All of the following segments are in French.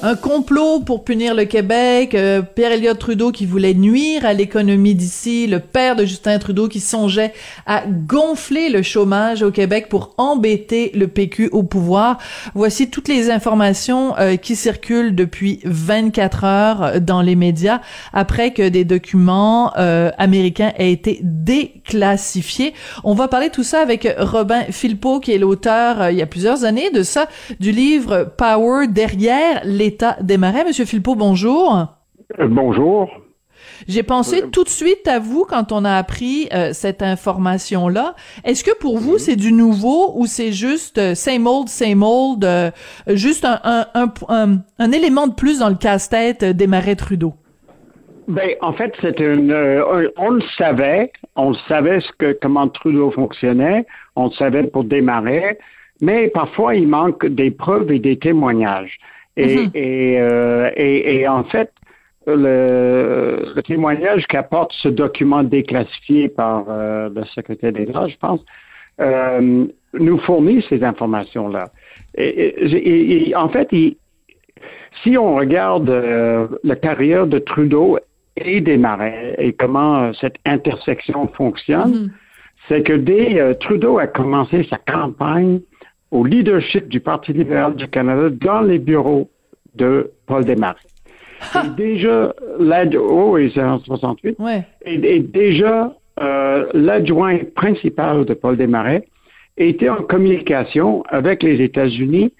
Un complot pour punir le Québec, euh, Pierre Elliott Trudeau qui voulait nuire à l'économie d'ici, le père de Justin Trudeau qui songeait à gonfler le chômage au Québec pour embêter le PQ au pouvoir. Voici toutes les informations euh, qui circulent depuis 24 heures dans les médias après que des documents euh, américains aient été déclassifiés. On va parler tout ça avec Robin Philpot qui est l'auteur il y a plusieurs années de ça du livre Power derrière les des Marais. Monsieur Philpot, bonjour. Euh, bonjour. J'ai pensé tout de suite à vous quand on a appris euh, cette information-là. Est-ce que pour vous, c'est du nouveau ou c'est juste euh, same old, same old, juste un, un, élément de plus dans le casse-tête des marais Trudeau? Ben, en fait, c'est une. on le savait, on savait ce que comment Trudeau fonctionnait, on le savait pour démarrer, mais parfois il manque des preuves et des témoignages. Mhm. Euh, et, et, en fait, le, le témoignage qu'apporte ce document déclassifié par euh, le secrétaire d'État, je pense, euh, nous fournit ces informations-là. Et, en fait, si on regarde la carrière de Trudeau et des Marais et comment cette intersection fonctionne, mhm. c'est que dès Trudeau a commencé sa campagne au leadership du Parti libéral du Canada dans les bureaux de Paul Desmarais. Et déjà, oui, c'est en 68. Et, déjà, euh, l'adjoint principal de Paul Desmarais était en communication avec les États-Unis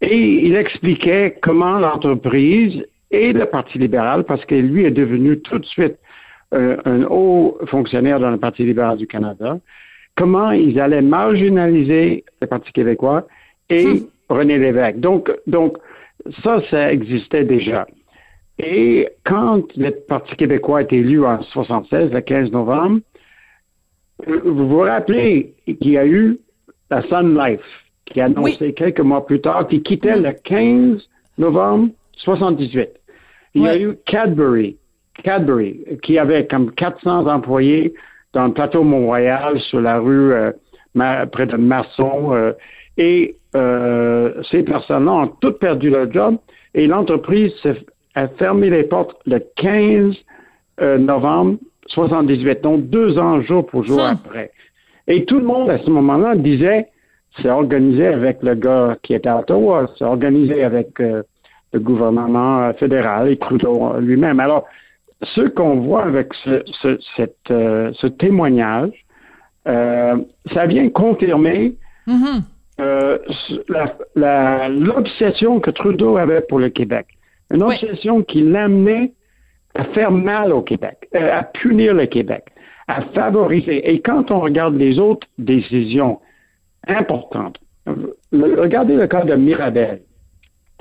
et il expliquait comment l'entreprise et le Parti libéral, parce que lui est devenu tout de suite euh, un haut fonctionnaire dans le Parti libéral du Canada, comment ils allaient marginaliser le Parti québécois et hmm. René Lévesque. Donc, donc, ça, ça existait déjà. Et quand le Parti québécois été élu en 76, le 15 novembre, vous vous rappelez qu'il y a eu la Sun Life, qui a annoncé quelques mois plus tard qu'il quittait le 15 novembre 78. Il y a eu Cadbury, Cadbury, qui avait comme 400 employés dans le plateau Mont-Royal, sur la rue euh, près de Masson. Euh, et euh, ces personnes-là ont toutes perdu leur job et l'entreprise a fermé les portes le 15 novembre 78, donc deux ans jour pour jour après. Et tout le monde à ce moment-là disait, c'est organisé avec le gars qui était à Ottawa, c'est organisé avec le gouvernement fédéral et Trudeau lui-même. Alors, ce qu'on voit avec ce, ce, cette, euh, ce témoignage, euh, ça vient confirmer mm-hmm. euh, l'obsession que Trudeau avait pour le Québec. Une obsession qui l'amenait à faire mal au Québec, à punir le Québec, à favoriser. Et quand on regarde les autres décisions importantes, regardez le cas de Mirabel.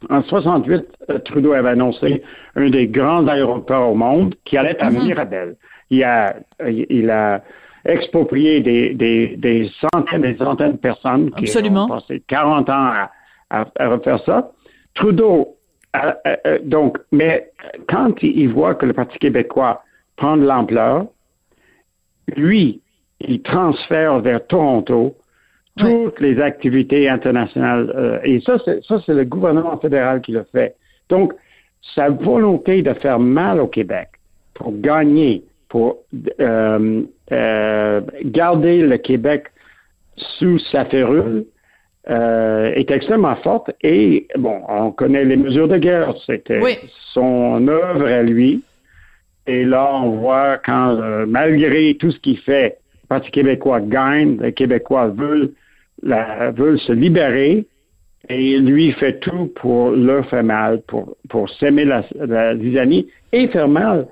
En 68, euh, Trudeau avait annoncé un des grands aéroports au monde qui allait à mhm. Mirabel. Il a, il a exproprié des, des, des centaines et des centaines de personnes qui ont passé 40 ans à, refaire ça. Trudeau, donc, mais quand il voit que le Parti québécois prend de l'ampleur, lui, il transfère vers Toronto toutes les activités internationales. Euh, et ça, c'est, ça, c'est le gouvernement fédéral qui le fait. Donc, sa volonté de faire mal au Québec pour gagner, pour euh, euh, garder le Québec sous sa férule, est extrêmement forte. Et, bon, on connaît les mesures de guerre. C'était son œuvre à lui. Et là, on voit quand, malgré tout ce qu'il fait, le Parti québécois gagne, les Québécois veulent la, veulent se libérer et lui fait tout pour leur faire mal, pour, pour s'aimer la, la et faire mal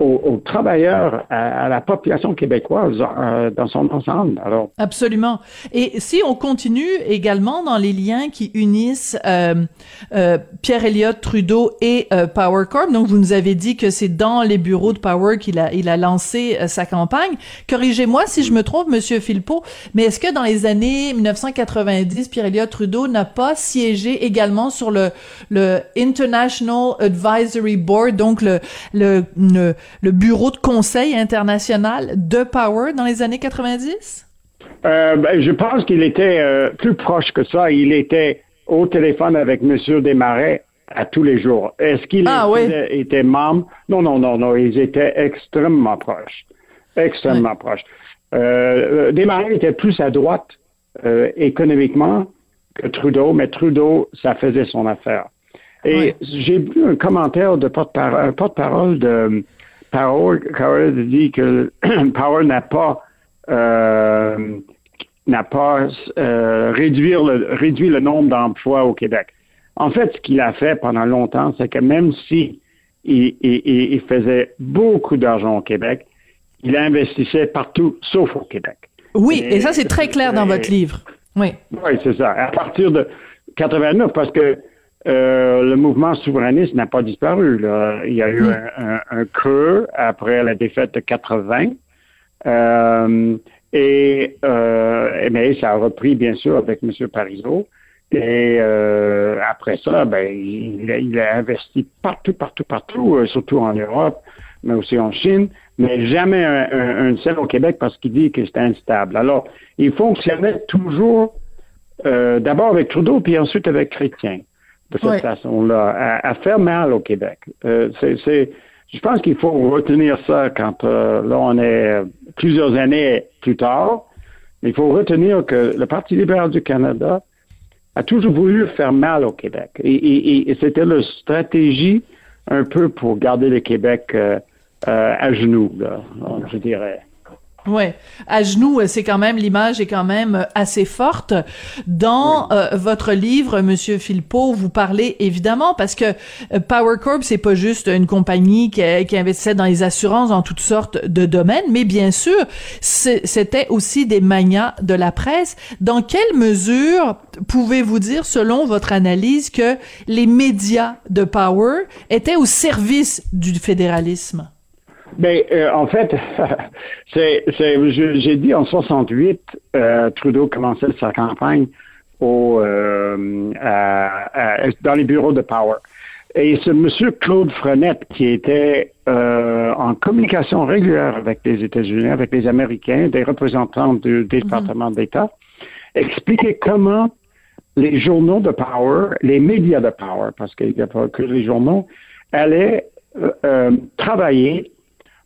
aux, travailleurs, à, la population québécoise euh, dans son ensemble. Alors absolument. Et si on continue également dans les liens qui unissent euh, euh, Pierre Elliott Trudeau et Power Corp, donc vous nous avez dit que c'est dans les bureaux de Power qu'il a il a lancé sa campagne. Corrigez-moi si je me trompe, Monsieur Philpot, mais est-ce que dans les années 1990, Pierre Elliott Trudeau n'a pas siégé également sur le le International Advisory Board, donc le, le le bureau de conseil international de Power dans les années 90? Euh, ben, je pense qu'il était euh, plus proche que ça. Il était au téléphone avec M. Desmarais à tous les jours. Est-ce qu'il Ah, était, était membre? Non, non, non, non. Ils étaient extrêmement proches. Extrêmement proches. Euh, Desmarais était plus à droite économiquement que Trudeau, mais Trudeau, ça faisait son affaire. Et j'ai vu un commentaire de porte-parole un porte-parole de Power, Power dit que Power n'a pas euh, n'a pas euh, réduire le, réduit le nombre d'emplois au Québec. En fait, ce qu'il a fait pendant longtemps, c'est que même si il, il- il- il faisait beaucoup d'argent au Québec, il investissait partout sauf au Québec. Oui, Et- et ça, c'est très clair dans et- votre livre. Oui. Oui, c'est ça. À partir de 89, parce que euh, le mouvement souverainiste n'a pas disparu. là. Il y a eu un, un- un creux après la défaite de 80. Euh, et, euh, mais ça a repris, bien sûr, avec M. Parizeau. Et euh, après ça, ben, il, a- il a investi partout, partout, partout, euh, surtout en Europe, mais aussi en Chine, mais jamais un, un, un seul au Québec parce qu'il dit que c'était instable. Alors, il fonctionnait toujours euh, d'abord avec Trudeau, puis ensuite avec Chrétien, de cette Ouais. façon-là, à, à faire mal au Québec. Euh, c'est, c'est- je pense qu'il faut retenir ça quand euh, là on est plusieurs années plus tard. Mais il faut retenir que le Parti libéral du Canada a toujours voulu faire mal au Québec. Et, et- et- et c'était leur stratégie un peu pour garder le Québec euh, euh, à genoux, là, je dirais. Ouais, à genoux, euh, c'est quand même l'image est quand même euh, assez forte. Dans euh, votre livre, Monsieur Philpot, vous parlez évidemment parce que euh, Power Corp c'est pas juste une compagnie qui, qui investissait dans les assurances dans toutes sortes de domaines, mais bien sûr c'était aussi des manias de la presse. Dans quelle mesure pouvez-vous dire, selon votre analyse, que les médias de Power étaient au service du fédéralisme? Ben, euh, en fait, c'est, j'ai dit en 68, euh, Trudeau commençait sa campagne au, euh, à- à- dans les bureaux de Power. Et c'est M. Claude Frenette qui était euh, en communication régulière avec les États-Unis, avec les Américains, des représentants du département d'État, expliquait comment les journaux de Power, les médias de Power, parce qu'il n'y a pas que les journaux, allaient euh, euh, travailler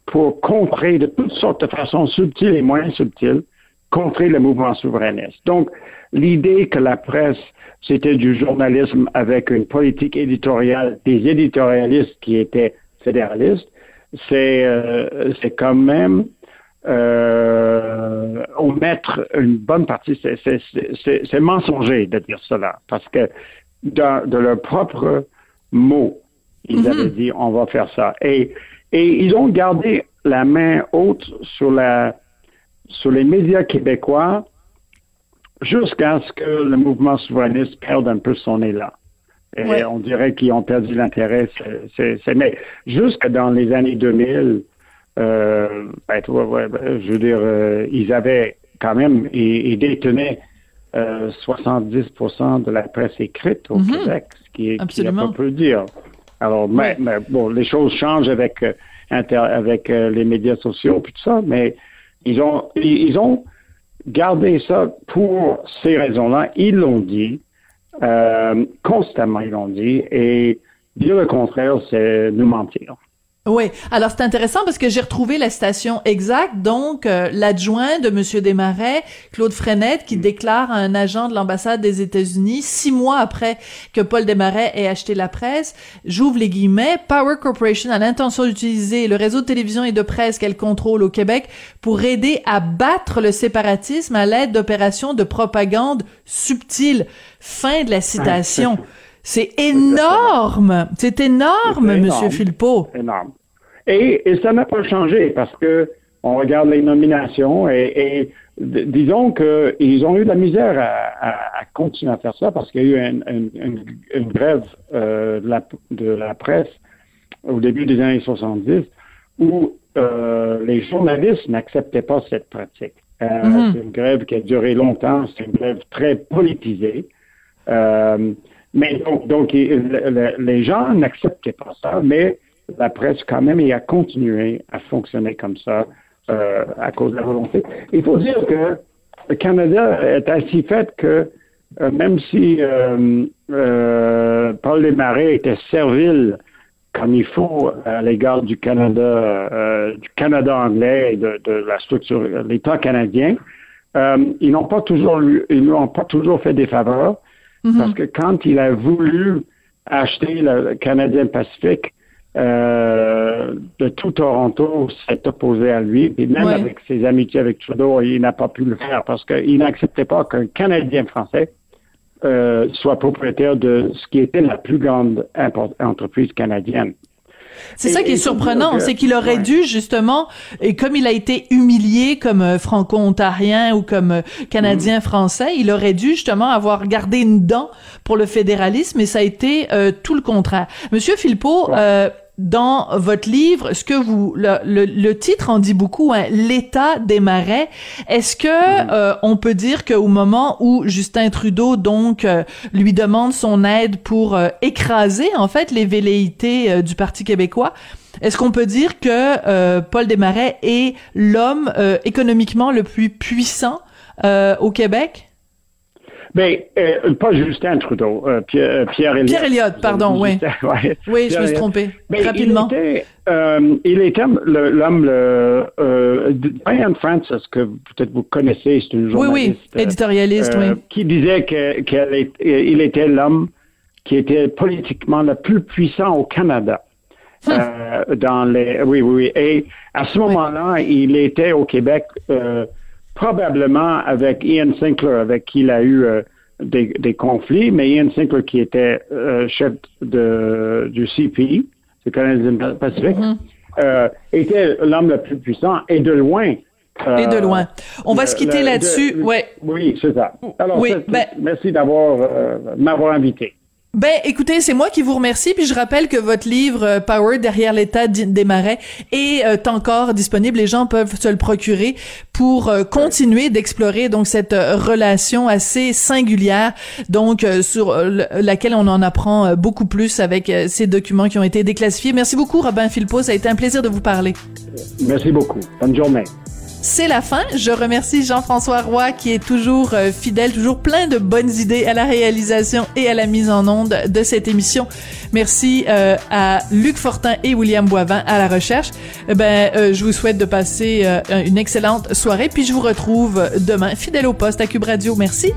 pour contrer de toutes sortes de façons subtiles et moins subtiles, contrer le mouvement souverainiste. Donc, l'idée que la presse, c'était du journalisme avec une politique éditoriale des éditorialistes qui étaient fédéralistes, c'est euh, c'est quand même euh, omettre une bonne partie. C'est- mensonger de dire cela, parce que dans, de leurs propres mots, ils avaient dit on va faire ça. Et, et ils ont gardé la main haute sur, la, sur les médias québécois jusqu'à ce que le mouvement souverainiste perde un peu son élan. Et Ouais. on dirait qu'ils ont perdu l'intérêt. c'est- c'est- mais jusque dans les années 2000, euh, ben, ouais, ben, je veux dire, euh, ils avaient quand même, ils, ils détenaient euh, 70% de la presse écrite au Mhm. Québec, ce qui est, qui pas peu dire. Alors, mais, mais bon, les choses changent avec euh, inter- avec euh, les médias sociaux puis tout ça, mais ils ont ils, ils ont gardé ça pour ces raisons-là. Ils l'ont dit euh, constamment, ils l'ont dit, et dire le contraire, c'est nous mentir. Oui. Alors c'est intéressant parce que j'ai retrouvé la citation exacte. Donc euh, l'adjoint de Monsieur Desmarais, Claude Frenette, qui déclare à un agent de l'ambassade des États-Unis six mois après que Paul Desmarais ait acheté la presse, j'ouvre les guillemets, Power Corporation a l'intention d'utiliser le réseau de télévision et de presse qu'elle contrôle au Québec pour aider à battre le séparatisme à l'aide d'opérations de propagande subtiles. Fin de la citation. C'est énorme. C'est énorme, C'est Monsieur énorme. Philpot. énorme. Et, et ça n'a pas changé parce que on regarde les nominations et, disons qu'ils ont eu de la misère à, à- à continuer à faire ça parce qu'il y a eu une, une- une- une grève euh, de, la, de la presse au début des années 70 où euh, les journalistes n'acceptaient pas cette pratique. Euh, Mhm. C'est une grève qui a duré longtemps, c'est une grève très politisée. Euh, mais donc, donc les gens n'acceptaient pas ça, mais la presse quand même a continué à fonctionner comme ça euh, à cause de la volonté. Il faut dire que le Canada est ainsi fait que euh, même si euh, euh, Paul Desmarais était servile comme il faut à l'égard du Canada, du Canada anglais et de, de la structure, l'État canadien, ils n'ont pas toujours, ils n'ont pas toujours fait des faveurs parce que quand il a voulu acheter le Canadien Pacifique, euh, de tout Toronto s'est opposé à lui. Et même avec ses amitiés avec Trudeau, il n'a pas pu le faire parce qu'il n'acceptait pas qu'un Canadien français euh, soit propriétaire de ce qui était la plus grande entreprise canadienne. C'est ça qui est surprenant, c'est qu'il aurait dû justement, et comme il a été humilié comme euh, franco-ontarien ou comme euh, canadien-français, il aurait dû justement avoir gardé une dent pour le fédéralisme, et ça a été euh, tout le contraire. Monsieur Philpot, dans votre livre, ce que vous le, le, titre en dit beaucoup, hein, l'état des marais. Est-ce que euh, on peut dire qu'au moment où Justin Trudeau donc euh, lui demande son aide pour euh, écraser en fait les velléités du Parti québécois, est-ce qu'on peut dire que Paul Desmarais est l'homme économiquement le plus puissant au Québec? Ben, euh, pas Justin Trudeau, euh, Pierre, euh, Pierre Elliott. Pierre Elliott, pardon, oui. Oui, je me suis trompé. Ben, Rapidement. Il était, l'homme, le, Diane Francis, que peut-être vous connaissez, c'est une journaliste. Oui, oui, éditorialiste, oui. Qui disait qu'il était l'homme qui était politiquement le plus puissant au Canada. Hum. dans les, oui, oui, oui. Et à ce moment-là, il était au Québec probablement avec Ian Sinclair, avec qui il a eu euh, des, conflits, mais Ian Sinclair, qui était euh, chef de, du CP, le Canadien Pacifique, mm-hmm. euh, était l'homme le plus puissant et de loin. et de loin. On va se quitter là-dessus. Ouais. Oui, c'est ça. Alors, ben merci d'avoir m'avoir invité. Ben, écoutez, c'est moi qui vous remercie, puis je rappelle que votre livre euh, Power derrière l'état des marais est euh, encore disponible. Les gens peuvent se le procurer pour euh, continuer d'explorer donc cette relation assez singulière, donc sur laquelle on en apprend beaucoup plus avec ces documents qui ont été déclassifiés. Merci beaucoup, Robin Philpot. Ça a été un plaisir de vous parler. Merci beaucoup. Bonne journée. C'est la fin. Je remercie Jean-François Roy qui est toujours euh, fidèle, toujours plein de bonnes idées à la réalisation et à la mise en onde de cette émission. Merci euh, à Luc Fortin et William Boivin à la recherche. Eh ben, euh, je vous souhaite de passer une excellente soirée, puis je vous retrouve demain, fidèle au poste à Cube Radio. Merci.